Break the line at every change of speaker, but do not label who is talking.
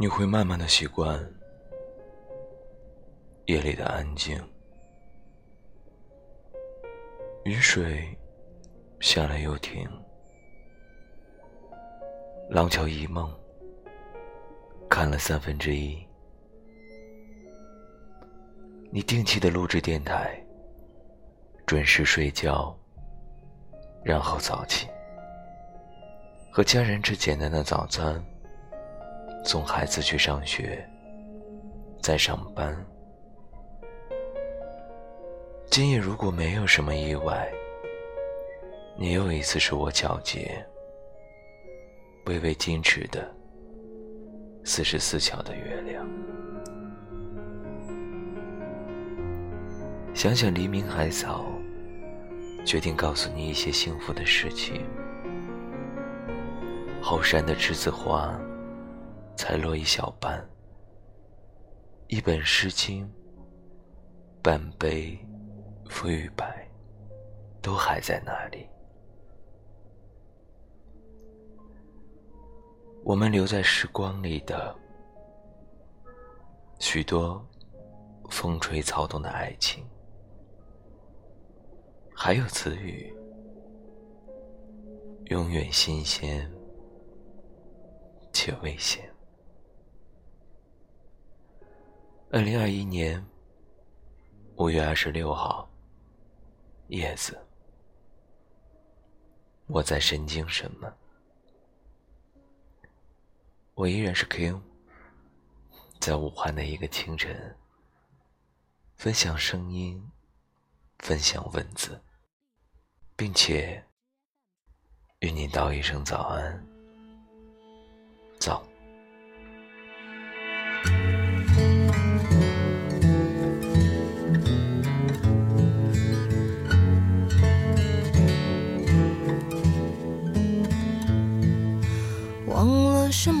你会慢慢的习惯夜里的安静，雨水下来又停，廊桥遗梦看了三分之一，你定期的录制电台，准时睡觉，然后早起。和家人吃简单的早餐，送孩子去上学，在上班。今夜如果没有什么意外，你又一次是我皎洁、微微矜持的四十四桥的月亮。想想黎明还早，决定告诉你一些幸福的事情。后山的栀子花，才落一小半。一本《诗经》，半杯馥郁白，都还在那里。我们留在时光里的许多风吹草动的爱情，还有词语，永远新鲜。且危险。二零二一年五月二十六号，叶子，我在神经什么？我依然是 Q，在武汉的一个清晨，分享声音，分享文字，并且与你道一声早安。
早。